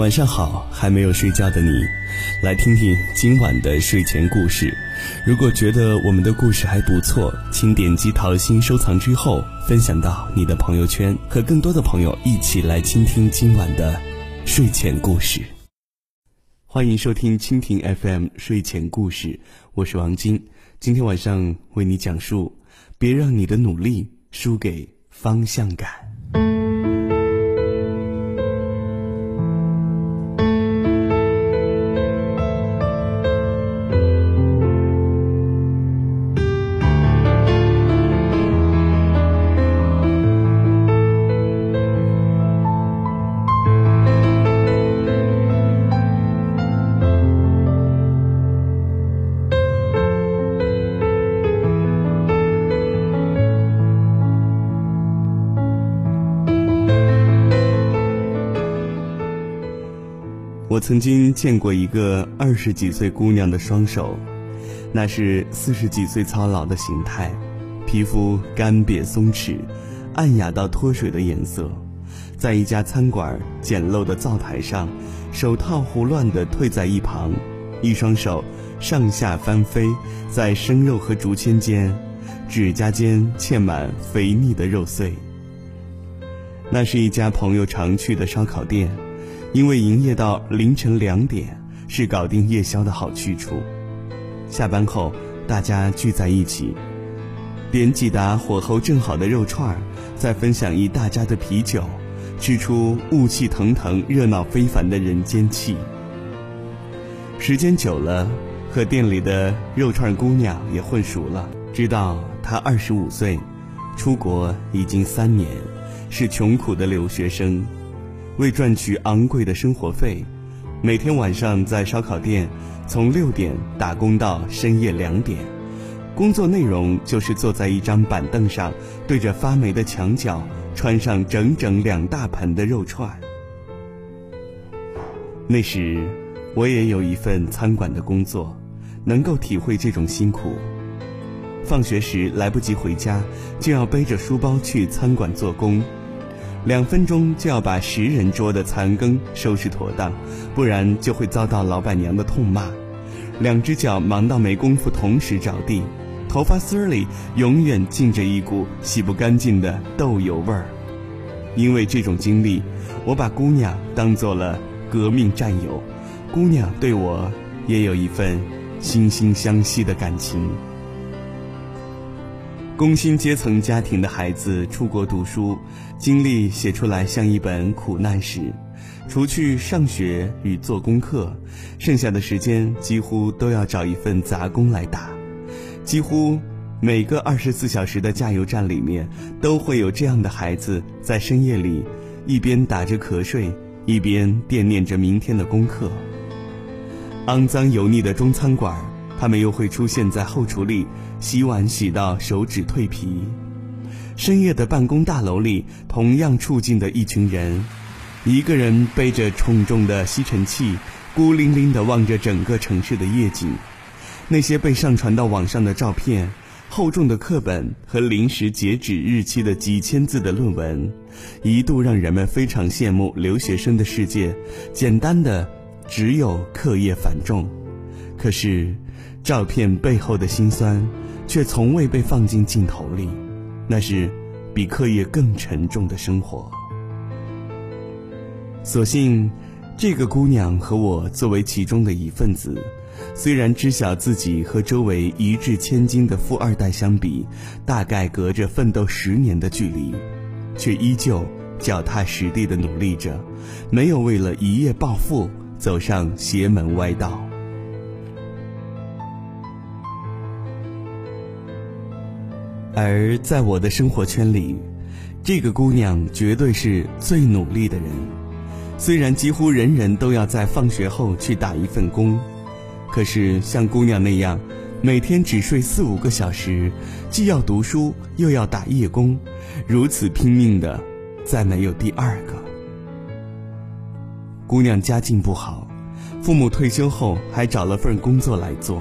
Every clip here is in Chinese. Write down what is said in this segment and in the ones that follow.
晚上好，还没有睡觉的你，来听听今晚的睡前故事。如果觉得我们的故事还不错，请点击桃心收藏之后，分享到你的朋友圈，和更多的朋友一起来倾听今晚的睡前故事。欢迎收听蜻蜓 FM 睡前故事，我是王晶，今天晚上为你讲述：别让你的努力输给方向感。曾经见过一个二十几岁姑娘的双手，那是四十几岁操劳的形态，皮肤干瘪松弛，暗哑到脱水的颜色，在一家餐馆简陋的灶台上，手套胡乱地退在一旁，一双手上下翻飞在生肉和竹签间，指甲间嵌满肥腻的肉碎。那是一家朋友常去的烧烤店。因为营业到凌晨两点是搞定夜宵的好去处，下班后大家聚在一起，点几打火候正好的肉串儿，再分享一大家的啤酒，吃出雾气腾腾、热闹非凡的人间气。时间久了，和店里的肉串姑娘也混熟了，知道她二十五岁，出国已经三年，是穷苦的留学生。为赚取昂贵的生活费，每天晚上在烧烤店从六点打工到深夜两点，工作内容就是坐在一张板凳上，对着发霉的墙角穿上整整两大盆的肉串。那时，我也有一份餐馆的工作，能够体会这种辛苦。放学时来不及回家，就要背着书包去餐馆做工。两分钟就要把十人桌的残羹收拾妥当，不然就会遭到老板娘的痛骂。两只脚忙到没工夫同时着地，头发丝儿里永远浸着一股洗不干净的豆油味儿。因为这种经历，我把姑娘当做了革命战友，姑娘对我也有一份惺惺相惜的感情。工薪阶层家庭的孩子出国读书，经历写出来像一本苦难史。除去上学与做功课，剩下的时间几乎都要找一份杂工来打。几乎每个二十四小时的加油站里面，都会有这样的孩子在深夜里，一边打着瞌睡，一边惦念着明天的功课。肮脏油腻的中餐馆，他们又会出现在后厨里。洗碗洗到手指蜕皮，深夜的办公大楼里，同样处境的一群人，一个人背着重重的吸尘器，孤零零地望着整个城市的夜景。那些被上传到网上的照片，厚重的课本和临时截止日期的几千字的论文，一度让人们非常羡慕留学生的世界，简单的只有课业繁重。可是，照片背后的辛酸。却从未被放进镜头里，那是比课业更沉重的生活。所幸，这个姑娘和我作为其中的一份子，虽然知晓自己和周围一掷千金的富二代相比，大概隔着奋斗十年的距离，却依旧脚踏实地的努力着，没有为了一夜暴富走上邪门歪道。而在我的生活圈里，这个姑娘绝对是最努力的人。虽然几乎人人都要在放学后去打一份工，可是像姑娘那样，每天只睡四五个小时，既要读书又要打夜工，如此拼命的，再没有第二个。姑娘家境不好，父母退休后还找了份工作来做，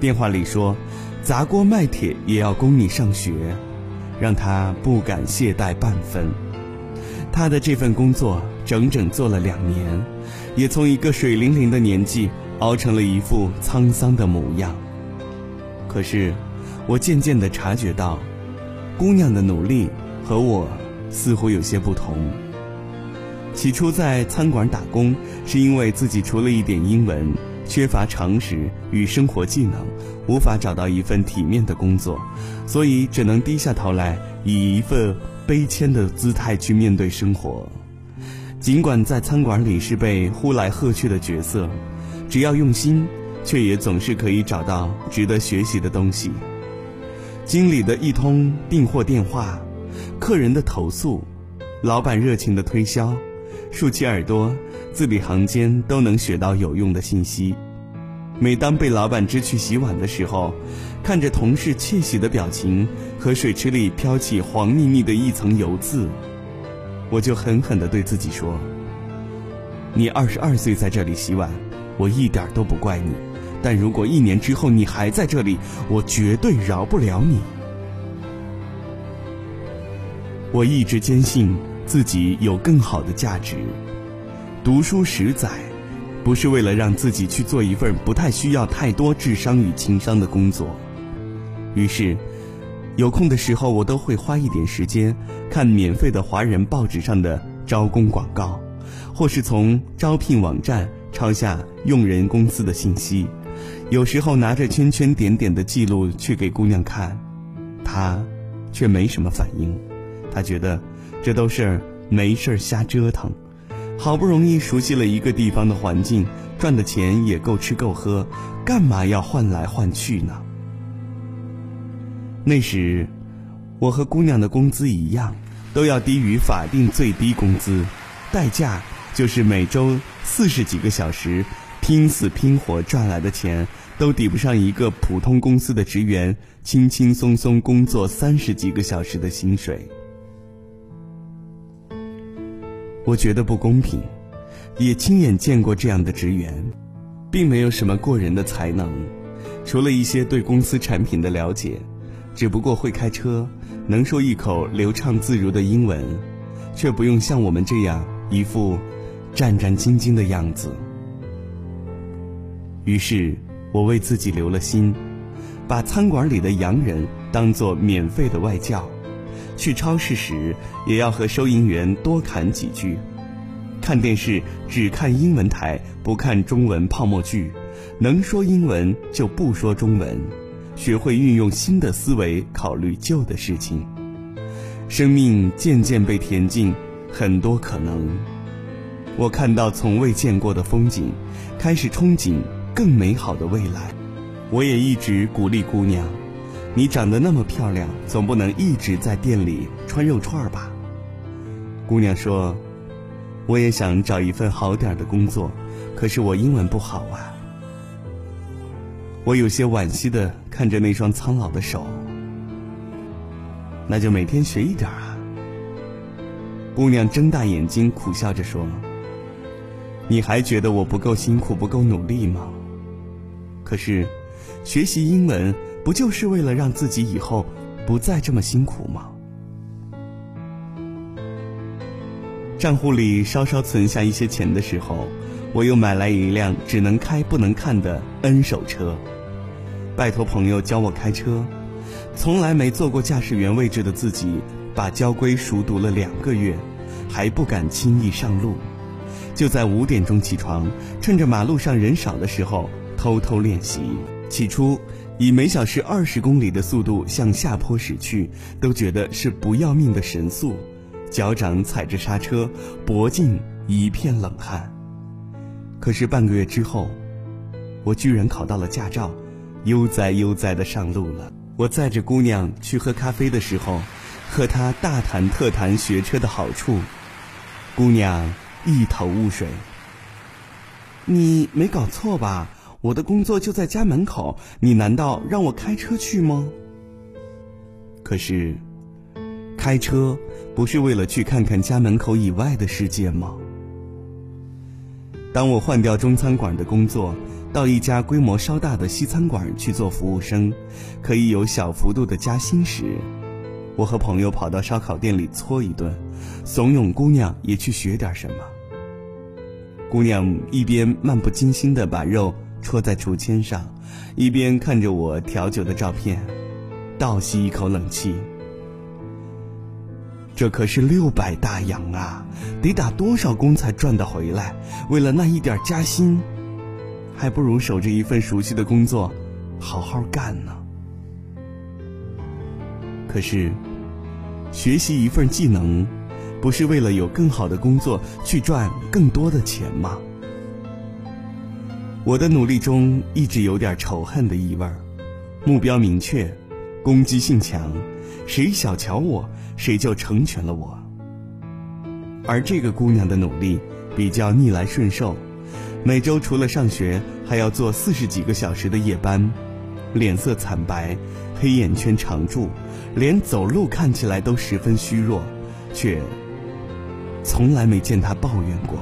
电话里说。砸锅卖铁也要供你上学，让他不敢懈怠半分。他的这份工作整整做了两年，也从一个水灵灵的年纪熬成了一副沧桑的模样。可是，我渐渐地察觉到，姑娘的努力和我似乎有些不同。起初在餐馆打工，是因为自己除了一点英文，缺乏常识与生活技能，无法找到一份体面的工作，所以只能低下头来，以一份卑谦的姿态去面对生活。尽管在餐馆里是被呼来喝去的角色，只要用心，却也总是可以找到值得学习的东西。经理的一通订货电话，客人的投诉，老板热情的推销，竖起耳朵，字里行间都能学到有用的信息。每当被老板支去洗碗的时候，看着同事窃喜的表情和水池里飘起黄腻腻的一层油渍。我就狠狠地对自己说：“你二十二岁在这里洗碗，我一点都不怪你。但如果一年之后你还在这里，我绝对饶不了你。”我一直坚信自己有更好的价值。读书十载，不是为了让自己去做一份不太需要太多智商与情商的工作。于是。有空的时候，我都会花一点时间看免费的华人报纸上的招工广告，或是从招聘网站抄下用人公司的信息。有时候拿着圈圈点点的记录去给姑娘看，她却没什么反应。她觉得这都是没事瞎折腾。好不容易熟悉了一个地方的环境，赚的钱也够吃够喝，干嘛要换来换去呢？那时，我和姑娘的工资一样，都要低于法定最低工资，代价就是每周四十几个小时，拼死拼活赚来的钱，都抵不上一个普通公司的职员轻轻松松工作三十几个小时的薪水。我觉得不公平，也亲眼见过这样的职员，并没有什么过人的才能，除了一些对公司产品的了解。只不过会开车，能说一口流畅自如的英文，却不用像我们这样一副战战兢兢的样子。于是，我为自己留了心，把餐馆里的洋人当做免费的外教。去超市时，也要和收银员多侃几句；看电视只看英文台，不看中文泡沫剧；能说英文就不说中文。学会运用新的思维考虑旧的事情，生命渐渐被填进很多可能。我看到从未见过的风景，开始憧憬更美好的未来。我也一直鼓励姑娘：“你长得那么漂亮，总不能一直在店里穿肉串吧？”姑娘说：“我也想找一份好点的工作，可是我英文不好啊。”我有些惋惜的看着那双苍老的手，那就每天学一点啊。姑娘睁大眼睛苦笑着说：“你还觉得我不够辛苦、不够努力吗？可是，学习英文不就是为了让自己以后不再这么辛苦吗？”账户里稍稍存下一些钱的时候。我又买来一辆只能开不能看的 N 手车，拜托朋友教我开车。从来没坐过驾驶员位置的自己，把交规熟读了两个月，还不敢轻易上路。就在五点钟起床，趁着马路上人少的时候偷偷练习。起初，以每小时二十公里的速度向下坡驶去，都觉得是不要命的神速，脚掌踩着刹车，脖颈一片冷汗。可是半个月之后，我居然考到了驾照，悠哉悠哉的上路了。我载着姑娘去喝咖啡的时候，和她大谈特谈学车的好处，姑娘一头雾水。你没搞错吧？我的工作就在家门口，你难道让我开车去吗？可是，开车不是为了去看看家门口以外的世界吗？当我换掉中餐馆的工作，到一家规模稍大的西餐馆去做服务生，可以有小幅度的加薪时，我和朋友跑到烧烤店里搓一顿，怂恿姑娘也去学点什么。姑娘一边漫不经心地把肉戳在竹签上，一边看着我调酒的照片，倒吸一口冷气。这可是六百大洋啊，得打多少工才赚得回来？为了那一点加薪，还不如守着一份熟悉的工作，好好干呢。可是，学习一份技能。不是为了有更好的工作去赚更多的钱吗？我的努力中一直有点仇恨的意味儿，目标明确，攻击性强，谁小瞧我，谁就成全了我。而这个姑娘的努力比较逆来顺受，每周除了上学，还要做四十几个小时的夜班，脸色惨白，黑眼圈常驻，连走路看起来都十分虚弱，却。从来没见他抱怨过。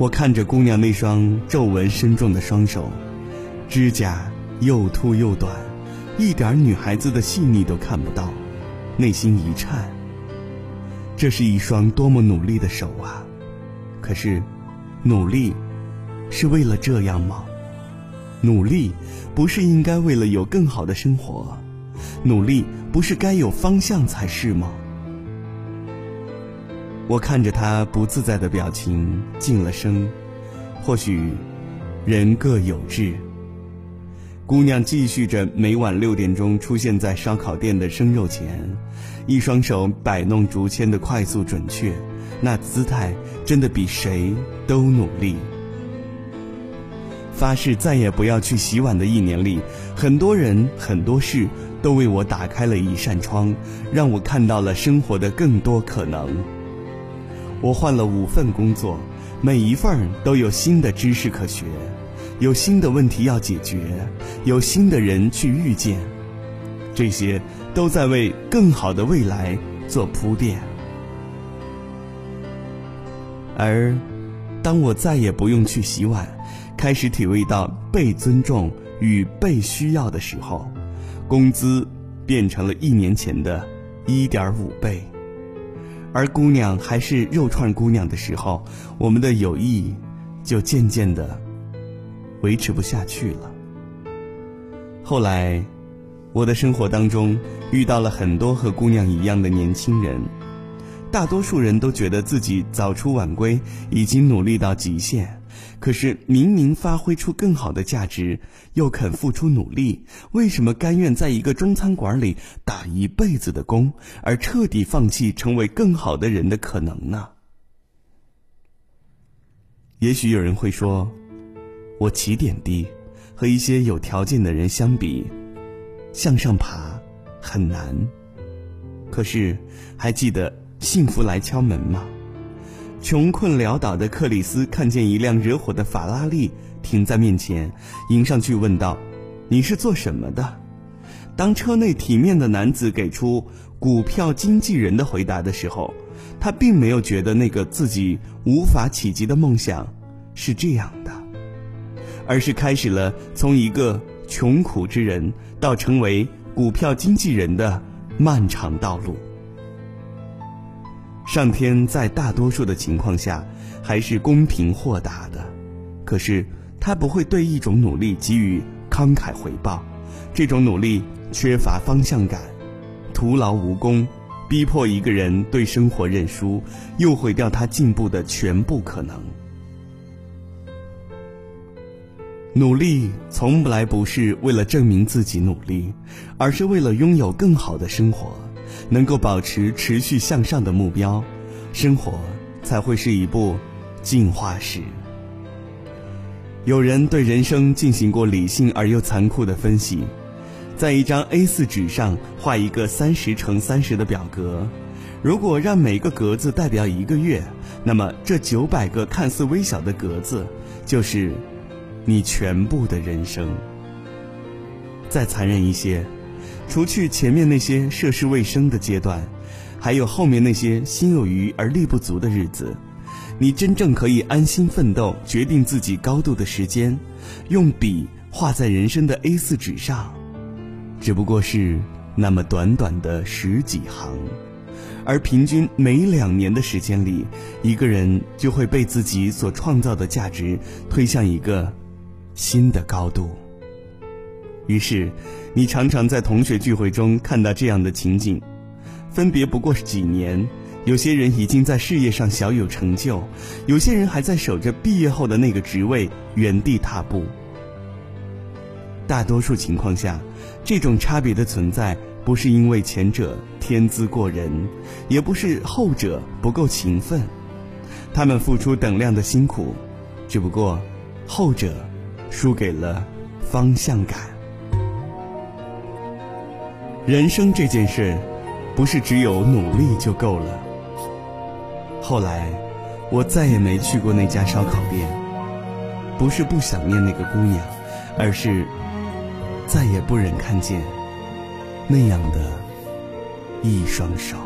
我看着姑娘那双皱纹深重的双手，指甲又秃又短，一点女孩子的细腻都看不到，内心一颤。这是一双多么努力的手啊！可是，努力是为了这样吗？努力不是应该为了有更好的生活？努力不是该有方向才是吗？我看着他不自在的表情，静了声。或许，人各有志。姑娘继续着每晚六点钟出现在烧烤店的生肉前，一双手摆弄竹签的快速准确，那姿态真的比谁都努力。发誓再也不要去洗碗的一年里，很多人很多事都为我打开了一扇窗，让我看到了生活的更多可能。我换了五份工作，每一份都有新的知识可学，有新的问题要解决，有新的人去遇见，这些都在为更好的未来做铺垫。而当我再也不用去洗碗，开始体会到被尊重与被需要的时候，工资变成了一年前的一点五倍。而姑娘还是肉串姑娘的时候，我们的友谊就渐渐的维持不下去了。后来，我的生活当中遇到了很多和姑娘一样的年轻人，大多数人都觉得自己早出晚归，已经努力到极限。可是明明发挥出更好的价值，又肯付出努力，为什么甘愿在一个中餐馆里打一辈子的工，而彻底放弃成为更好的人的可能呢？也许有人会说，我起点低，和一些有条件的人相比，向上爬很难。可是，还记得幸福来敲门吗？穷困潦倒的克里斯看见一辆惹火的法拉利停在面前，迎上去问道：“你是做什么的？”当车内体面的男子给出股票经纪人的回答的时候，他并没有觉得那个自己无法企及的梦想是这样的，而是开始了从一个穷苦之人到成为股票经纪人的漫长道路。上天在大多数的情况下还是公平豁达的，可是他不会对一种努力给予慷慨回报，这种努力缺乏方向感，徒劳无功，逼迫一个人对生活认输，又毁掉他进步的全部可能。努力从来不是为了证明自己努力，而是为了拥有更好的生活。能够保持持续向上的目标，生活才会是一部进化史。有人对人生进行过理性而又残酷的分析，在一张 A4 纸上画一个三十乘三十的表格，如果让每个格子代表一个月，那么这九百个看似微小的格子，就是你全部的人生。再残忍一些。除去前面那些涉世未深的阶段，还有后面那些心有余而力不足的日子，你真正可以安心奋斗、决定自己高度的时间，用笔画在人生的 A4 纸上，只不过是那么短短的十几行，而平均每两年的时间里，一个人就会被自己所创造的价值推向一个新的高度。于是，你常常在同学聚会中看到这样的情景：分别不过是几年，有些人已经在事业上小有成就，有些人还在守着毕业后的那个职位原地踏步。大多数情况下，这种差别的存在。不是因为前者天资过人，也不是后者不够勤奋，他们付出等量的辛苦，只不过后者输给了方向感。人生这件事，不是只有努力就够了。后来，我再也没去过那家烧烤店，不是不想念那个姑娘，而是再也不忍看见。那样的一双手。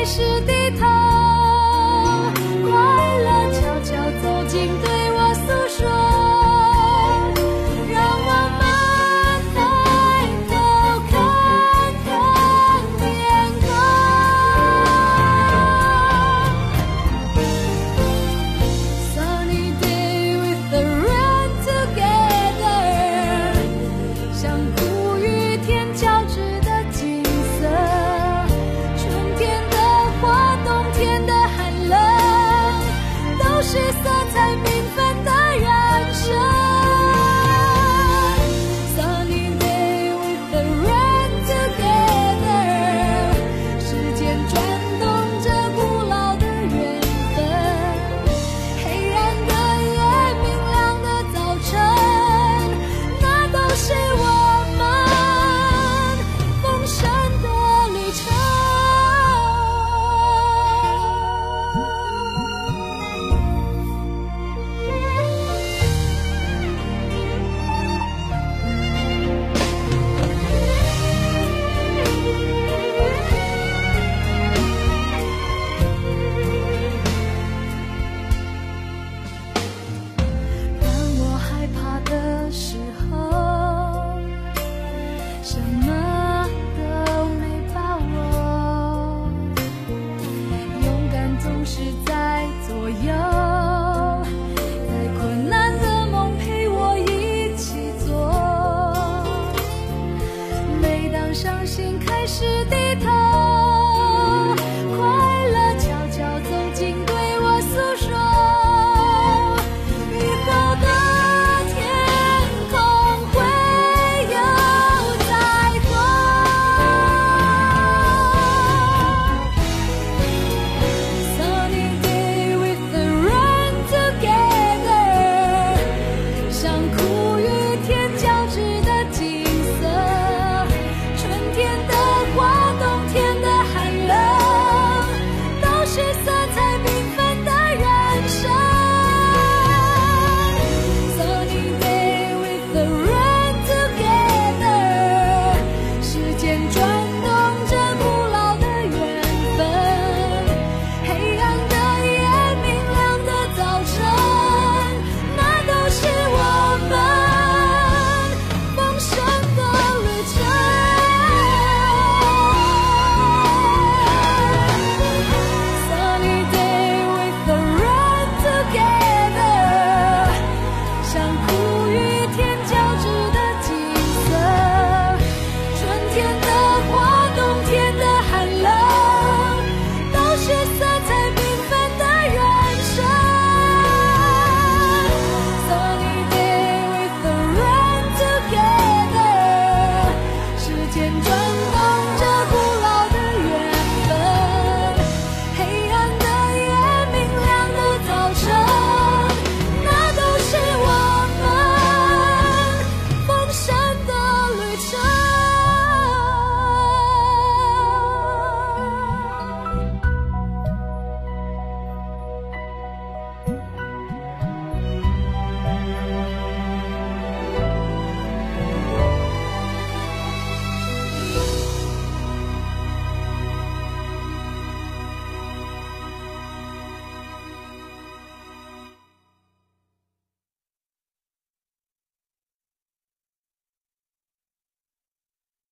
还是低头。